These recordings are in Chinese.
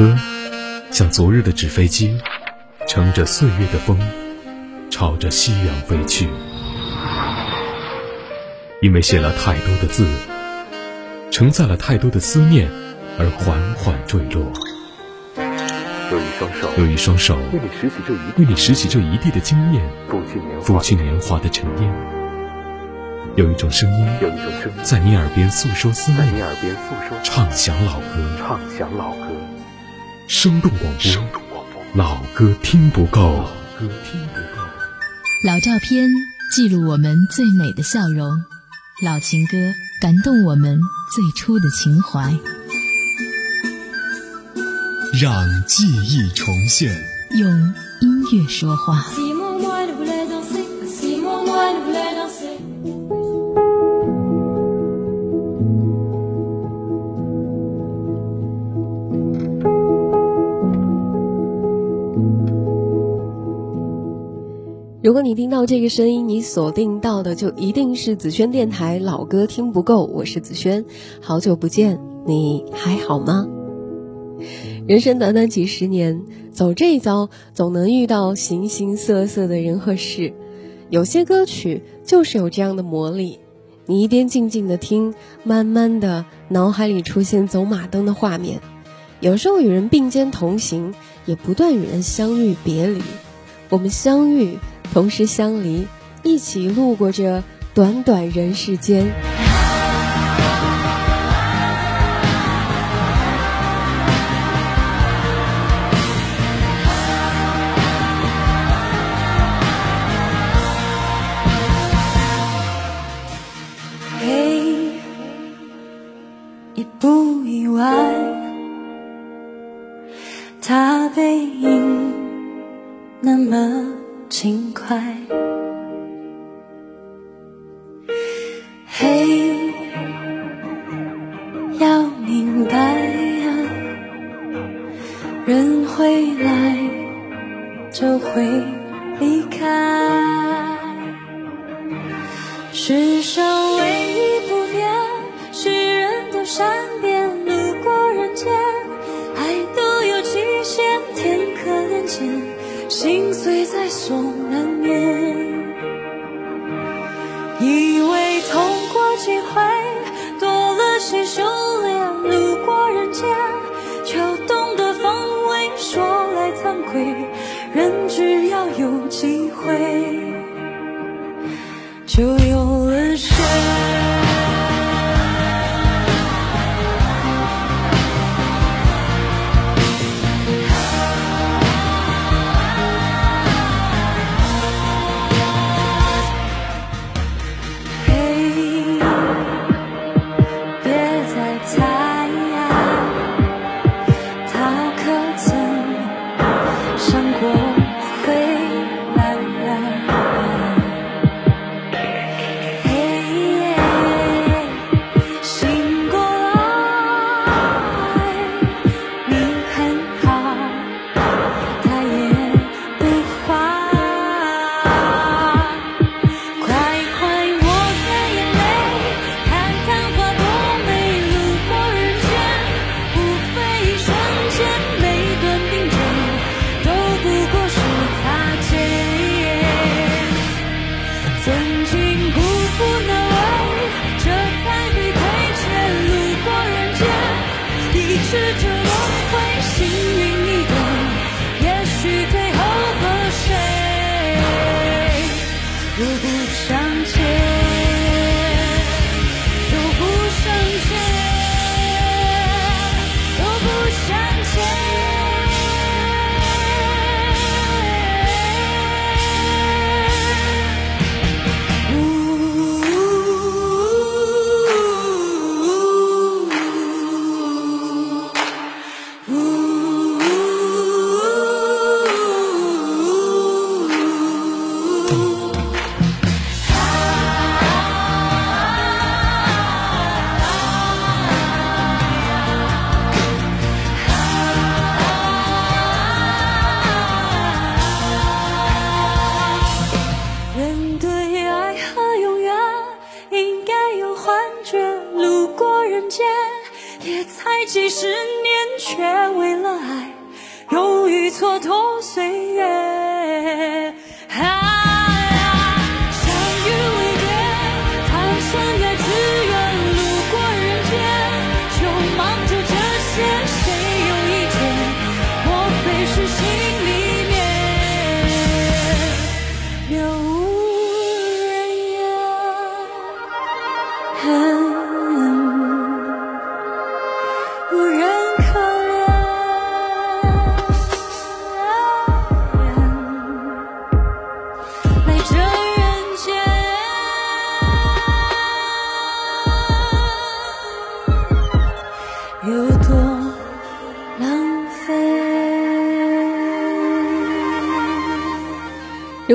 歌，像昨日的纸飞机，乘着岁月的风，朝着夕阳飞去。因为写了太多的字，承载了太多的思念，而缓缓坠落。有一双手，有一双手为你拾起这一为你拾起这一地的经验，拂去年华，父亲年华的沉淀。有一种声音，有一种声音在你耳边诉说思念在你念，耳边诉说，唱响老歌，唱响老歌，生动广播，生动广播，老歌听不够，歌听不够。老照片记录我们最美的笑容，老情歌感动我们最初的情怀。让记忆重现，用音乐说话。如果你听到这个声音，你锁定到的就一定是紫萱电台老歌听不够，我是紫萱，好久不见，你还好吗？人生短短几十年，走这一遭，总能遇到形形色色的人和事。有些歌曲就是有这样的魔力，你一边静静的听，慢慢的脑海里出现走马灯的画面。有时候与人并肩同行，也不断与人相遇别离。我们相遇，同时相离，一起路过这短短人世间。嘿，也不意外，他背影那么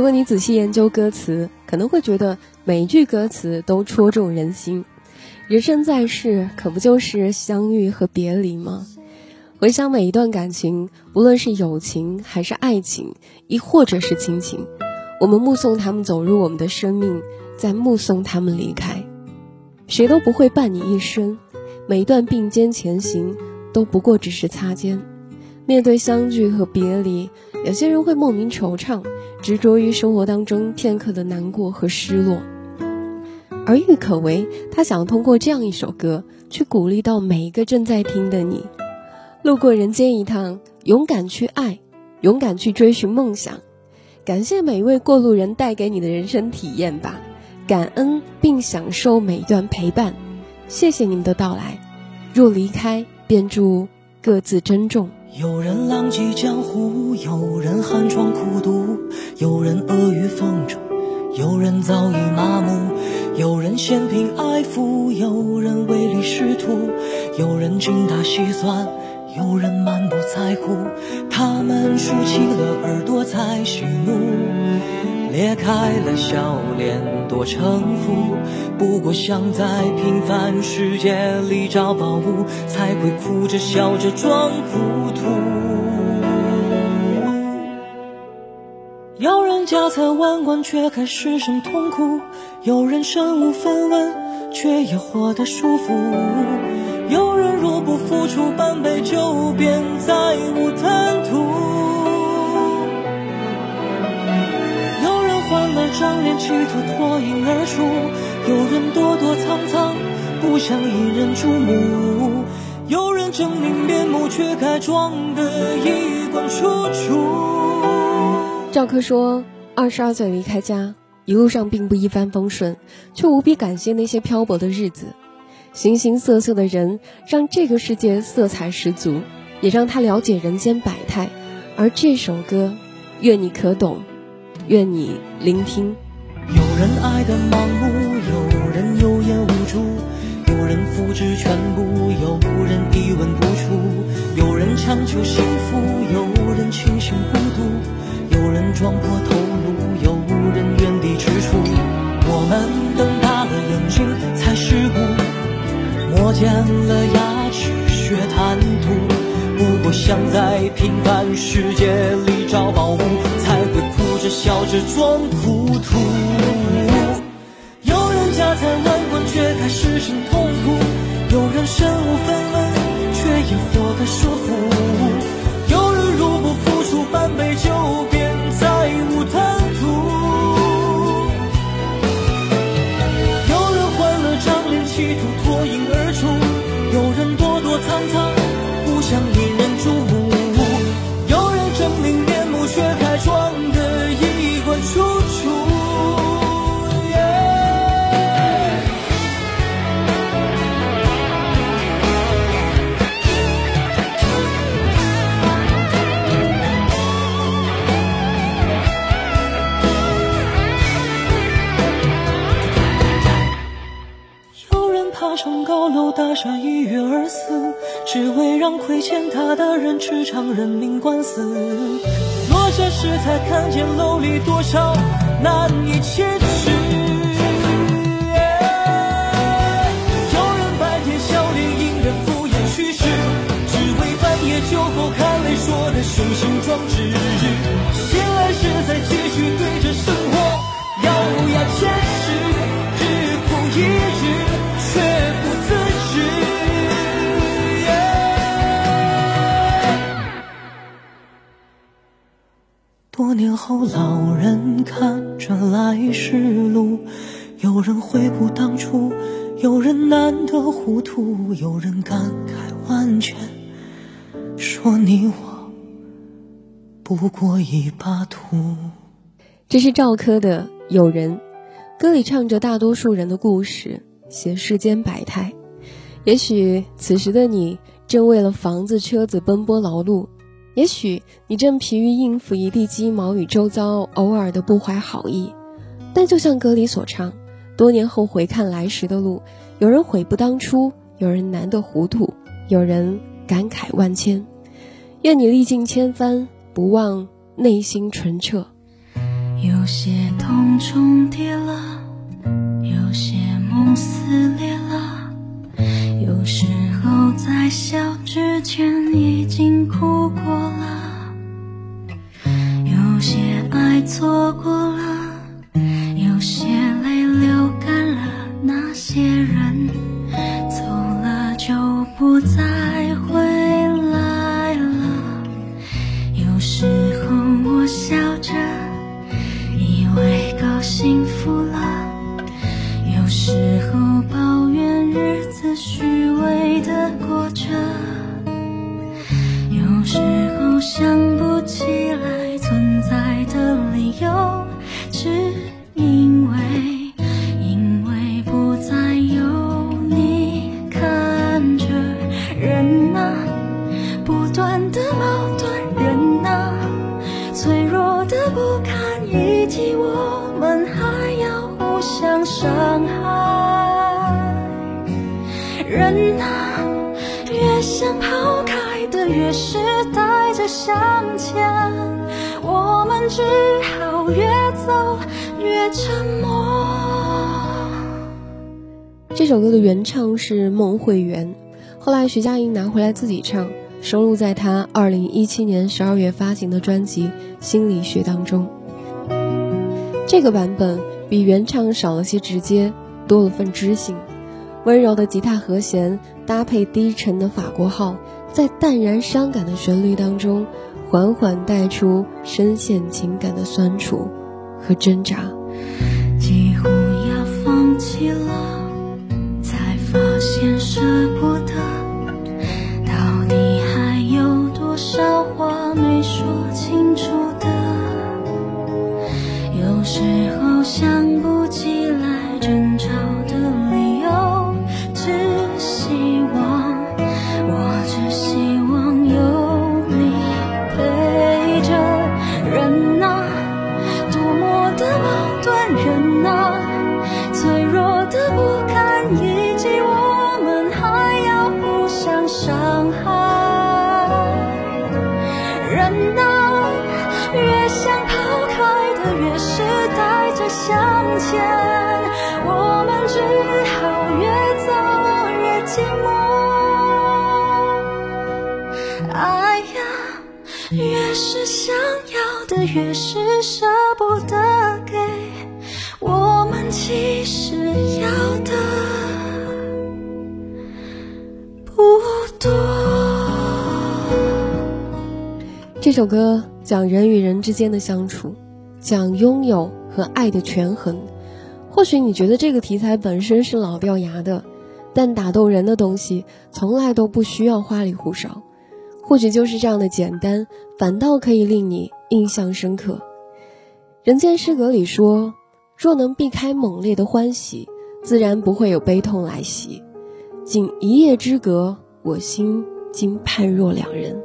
如果你仔细研究歌词，可能会觉得每一句歌词都戳中人心。人生在世，可不就是相遇和别离吗？回想每一段感情，无论是友情还是爱情，亦或者是亲情，我们目送他们走入我们的生命，再目送他们离开。谁都不会伴你一生，每一段并肩前行，都不过只是擦肩。面对相聚和别离，有些人会莫名惆怅，执着于生活当中片刻的难过和失落。而郁可唯，他想通过这样一首歌，去鼓励到每一个正在听的你。路过人间一趟，勇敢去爱，勇敢去追寻梦想。感谢每一位过路人带给你的人生体验吧，感恩并享受每一段陪伴。谢谢你们的到来，若离开，便祝各自珍重。有人浪迹江湖，有人寒窗苦读，有人阿谀奉承，有人早已麻木，有人嫌贫爱富，有人唯利是图，有人精打细算，有人满不在乎。他们竖起了耳朵在喜怒，裂开了笑脸多城府。不过想在平凡世界里找宝物，才会哭着笑着装糊涂。有人家财万贯，却还失声痛哭；有人身无分文，却也活得舒服；有人若不付出半杯酒，便再无贪图。张脸，企图脱颖而出；有人躲躲藏藏，不想引人注目；有人狰狞面目，却该装得衣冠楚楚。赵柯说：“二十二岁离开家，一路上并不一帆风顺，却无比感谢那些漂泊的日子。形形色色的人，让这个世界色彩十足，也让他了解人间百态。而这首歌，愿你可懂，愿你聆听。有人爱得盲目，有人有眼无珠，有人复制全部，有人一文不出，有人强求幸福，有人清醒孤独。”有人撞破头颅，有人原地踟蹰。我们瞪大了眼睛才世故，磨尖了牙齿学贪图。不过想在平凡世界里找宝物，才会笑着装糊涂。有人家财万贯，却还失声痛哭；有人身无只为让亏欠他的人吃场人命官司。落下时才看见楼里多少难以启齿。后，老人看着来时路，有人悔不当初，有人难得糊涂，有人感慨万千，说你我不过一把土。这是赵柯的《有人》，歌里唱着大多数人的故事，写世间百态。也许此时的你正为了房子、车子奔波劳碌，也许你正疲于应付一地鸡毛与周遭偶尔的不怀好意。但就像歌里所唱，多年后回看来时的路，有人悔不当初，有人难得糊涂，有人感慨万千。愿你历尽千帆，不忘内心纯澈。有些痛重叠了，有些梦撕裂了，有时候在笑之前已经哭过了，有些爱错过越想抛开的越是带着向前，我们只好越走越沉默。这首歌的原唱是孟慧圆，后来徐佳莹拿回来自己唱，收录在她二零一七年十二月发行的专辑《心理学》当中。这个版本比原唱少了些直接，多了份知性。温柔的吉他和弦搭配低沉的法国号，在淡然伤感的旋律当中，缓缓带出深陷情感的酸楚和挣扎。几乎要放弃了，才发现舍不得。到底还有多少话没说清楚的？有时候想不起来首歌讲人与人之间的相处，讲拥有和爱的权衡。或许你觉得这个题材本身是老掉牙的，但打动人的东西从来都不需要花里胡哨。或许就是这样的简单，反倒可以令你印象深刻。人间失格里说：“若能避开猛烈的欢喜，自然不会有悲痛来袭。仅一夜之隔，我心竟判若两人。”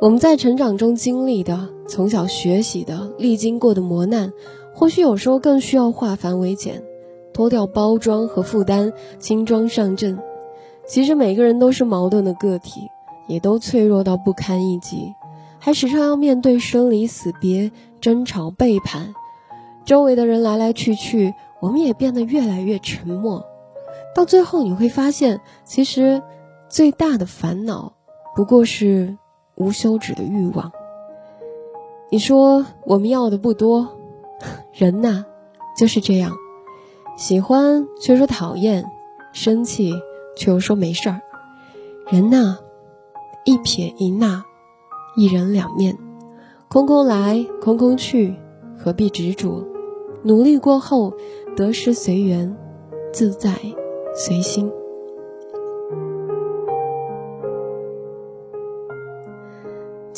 我们在成长中经历的、从小学习的、历经过的磨难，或许有时候更需要化繁为简，脱掉包装和负担，轻装上阵。其实每个人都是矛盾的个体，也都脆弱到不堪一击，还时常要面对生离死别、争吵背叛。周围的人来来去去，我们也变得越来越沉默。到最后，你会发现，其实最大的烦恼不过是。无休止的欲望。你说我们要的不多，人呐，就是这样，喜欢却说讨厌，生气却又说没事儿。人呐，一撇一捺，一人两面，空空来，空空去，何必执着？努力过后，得失随缘，自在随心。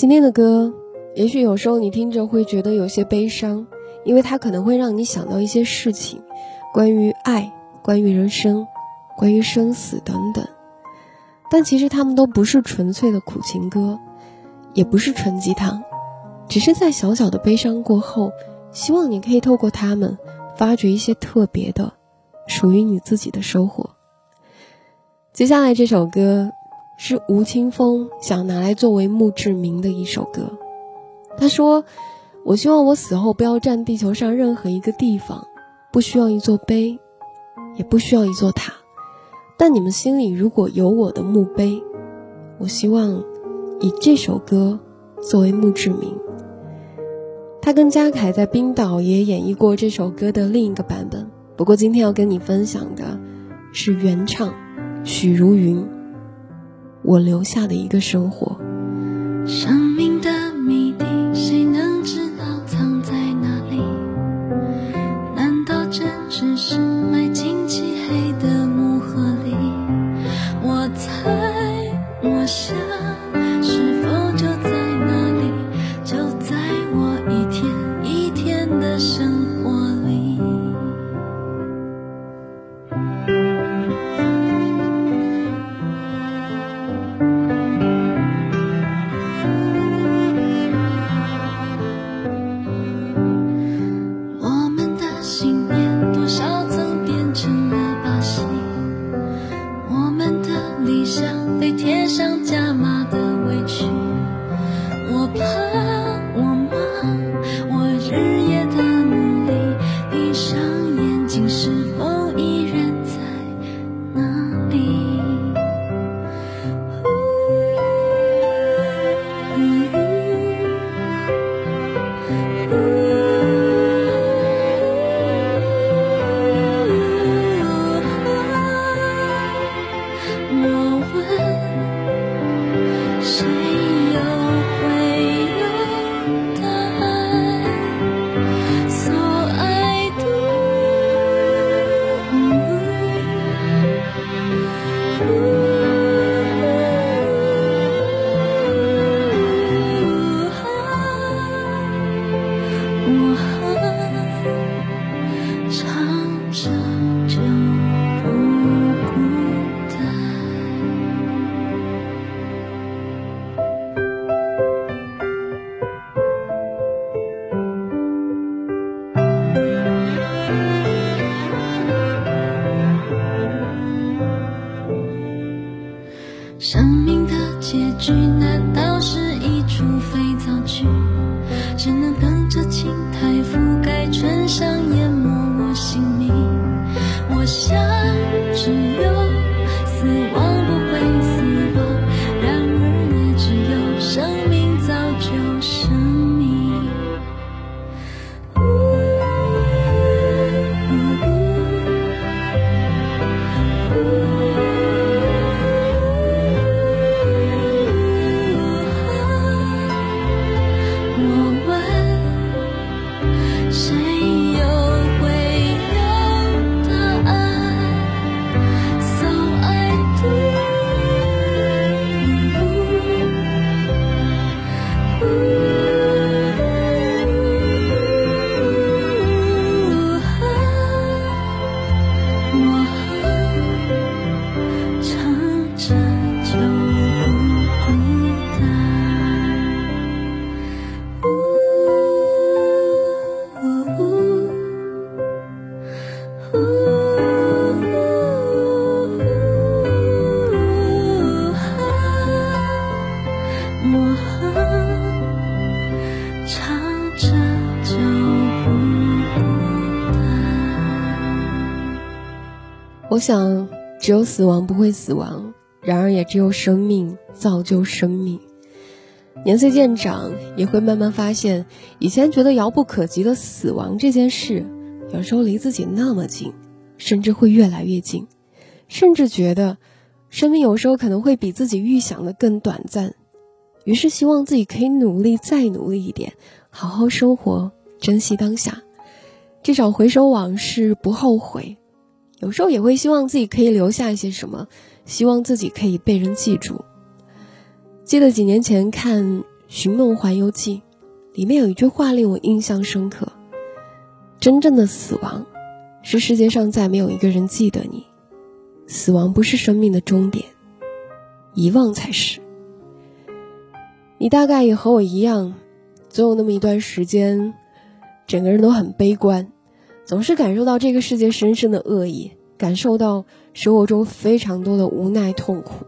今天的歌，也许有时候你听着会觉得有些悲伤，因为它可能会让你想到一些事情，关于爱，关于人生，关于生死等等。但其实他们都不是纯粹的苦情歌，也不是纯鸡汤，只是在小小的悲伤过后，希望你可以透过他们，发掘一些特别的，属于你自己的收获。接下来这首歌。是吴青峰想拿来作为墓志铭的一首歌。他说：“我希望我死后不要占地球上任何一个地方，不需要一座碑，也不需要一座塔。但你们心里如果有我的墓碑，我希望以这首歌作为墓志铭。”他跟嘉凯在冰岛也演绎过这首歌的另一个版本。不过今天要跟你分享的是原唱许茹芸。我留下的一个生活。生命想，只有死亡不会死亡，然而也只有生命造就生命。年岁渐长，也会慢慢发现，以前觉得遥不可及的死亡这件事，有时候离自己那么近，甚至会越来越近。甚至觉得，生命有时候可能会比自己预想的更短暂。于是希望自己可以努力再努力一点，好好生活，珍惜当下，至少回首往事不后悔。有时候也会希望自己可以留下一些什么，希望自己可以被人记住。记得几年前看《寻梦环游记》，里面有一句话令我印象深刻：真正的死亡，是世界上再没有一个人记得你。死亡不是生命的终点，遗忘才是。你大概也和我一样，总有那么一段时间，整个人都很悲观。总是感受到这个世界深深的恶意，感受到生活中非常多的无奈痛苦，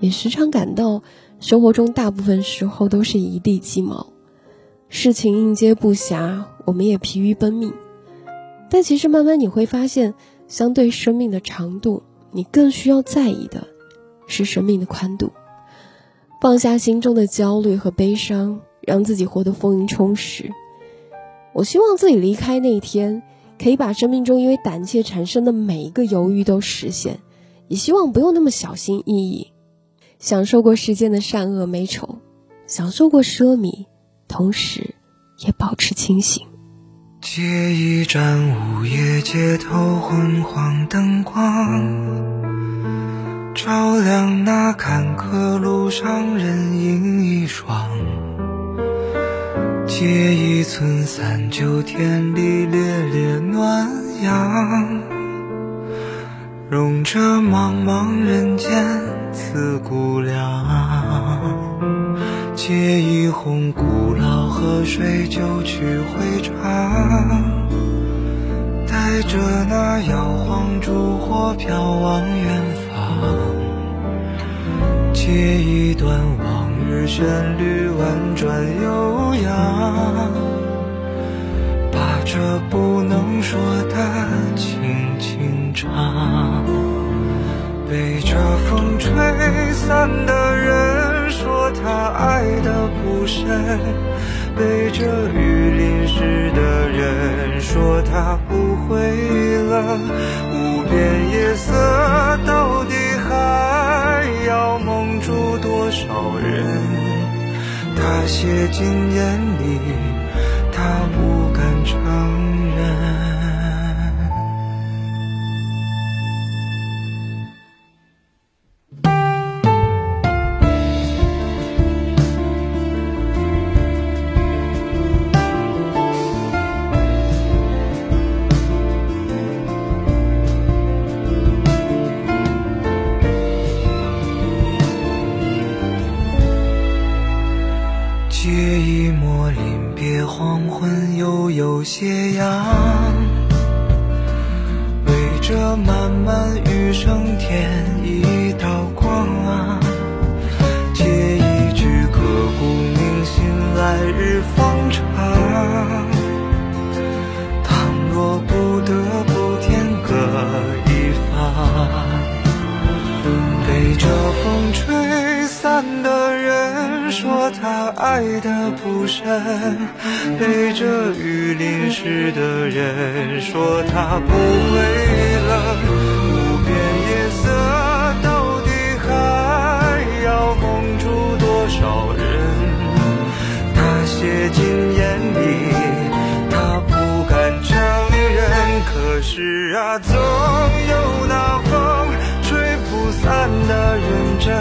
也时常感到生活中大部分时候都是一地鸡毛，事情应接不暇，我们也疲于奔命。但其实慢慢你会发现，相对生命的长度，你更需要在意的是生命的宽度。放下心中的焦虑和悲伤，让自己活得丰盈充实。我希望自己离开那一天。可以把生命中因为胆怯产生的每一个犹豫都实现，也希望不用那么小心翼翼，享受过世间的善恶美丑，享受过奢靡，同时也保持清醒。借一盏午夜街头昏黄灯光，照亮那坎坷路上人影一双。借一寸三九天里烈烈暖阳，融这茫茫人间刺骨凉。借一泓古老河水九曲回肠，带着那摇晃烛火飘往远方。借一段往旋律婉转悠扬，把这不能说的轻轻唱。被这风吹散的人说他爱的不深，被这雨淋湿的人说他不会冷。写进眼里，一抹临别黄昏，悠悠斜阳，为这漫漫余生添一道光啊。借一句刻骨铭心，来日方长。的人说他爱的不深，被这雨淋湿的人说他不会冷。无边夜色到底还要蒙住多少人？他写进眼里，他不敢承认。可是啊，总有那风吹不散的认真，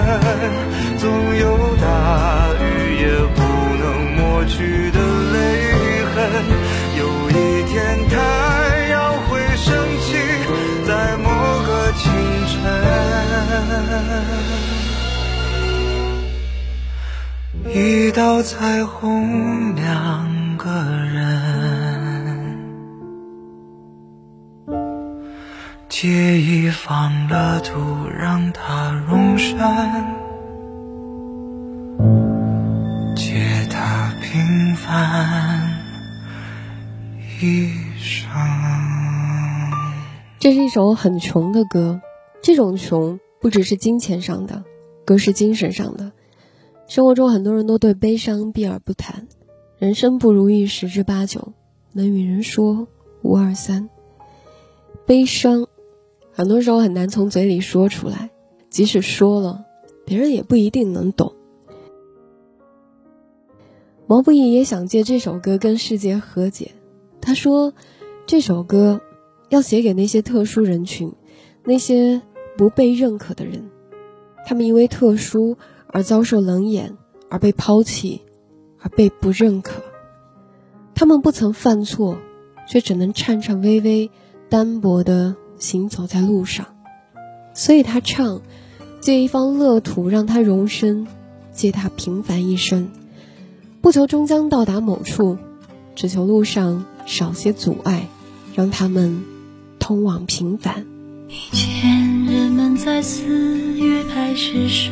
道彩虹，两个人。借一方乐土，让它容身；借它平凡一生。这是一首很穷的歌，这种穷不只是金钱上的，更是精神上的。生活中很多人都对悲伤避而不谈，人生不如意十之八九，能与人说无二三。悲伤，很多时候很难从嘴里说出来，即使说了，别人也不一定能懂。毛不易也想借这首歌跟世界和解。他说，这首歌要写给那些特殊人群，那些不被认可的人，他们因为特殊而遭受冷眼，而被抛弃，而被不认可。他们不曾犯错，却只能颤颤巍巍、单薄地行走在路上。所以他唱：借一方乐土让他容身，借他平凡一生，不求终将到达某处，只求路上少些阻碍，让他们通往平凡。以前人们在四月开始收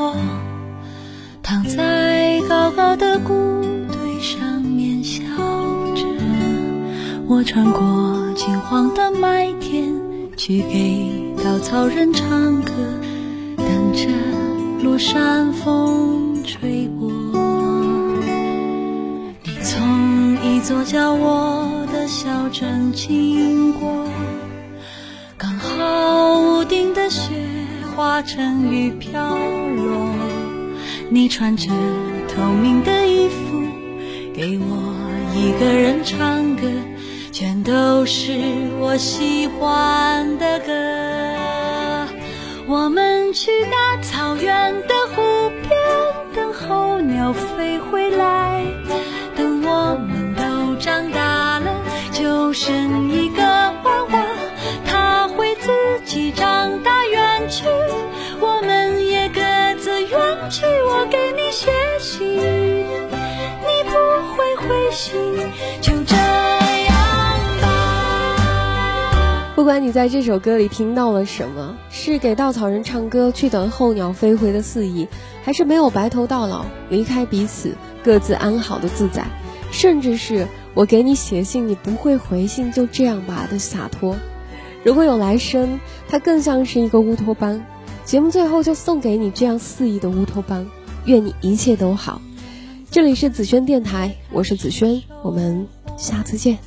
我，躺在高高的谷堆上面笑着。我穿过金黄的麦田，去给稻草人唱歌，等着落山风吹过。你从一座叫我的小镇经过。刚好屋顶的雪化成雨飘落，你穿着透明的衣服，给我一个人唱歌，全都是我喜欢的歌。我们去大草原的湖边，等候鸟飞回来，等我们都长大了，就剩一个娃娃。他会自己长大远去，我们也各自远去。我给你写信，你不会回信，就这样吧。不管你在这首歌里听到了什么，是给稻草人唱歌去等候鸟飞回的肆意，还是没有白头到老，离开彼此，各自安好的自在，甚至是我给你写信，你不会回信，就这样吧的洒脱。如果有来生，它更像是一个乌托邦。节目最后就送给你这样肆意的乌托邦，愿你一切都好。这里是紫萱电台，我是紫萱，我们下次见。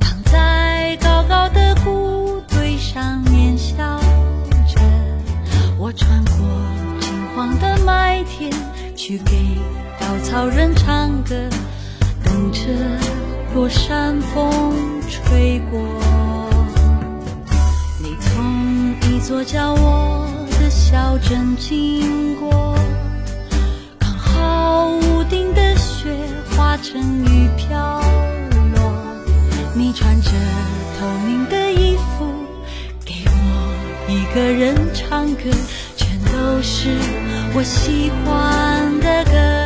躺在高高的谷堆上面笑着，我穿过金黄的麦田，去给稻草人唱歌，等着落山风吹过。你从一座叫我的小镇经过，成雨飘落。你穿着透明的衣服，给我一个人唱歌，全都是我喜欢的歌。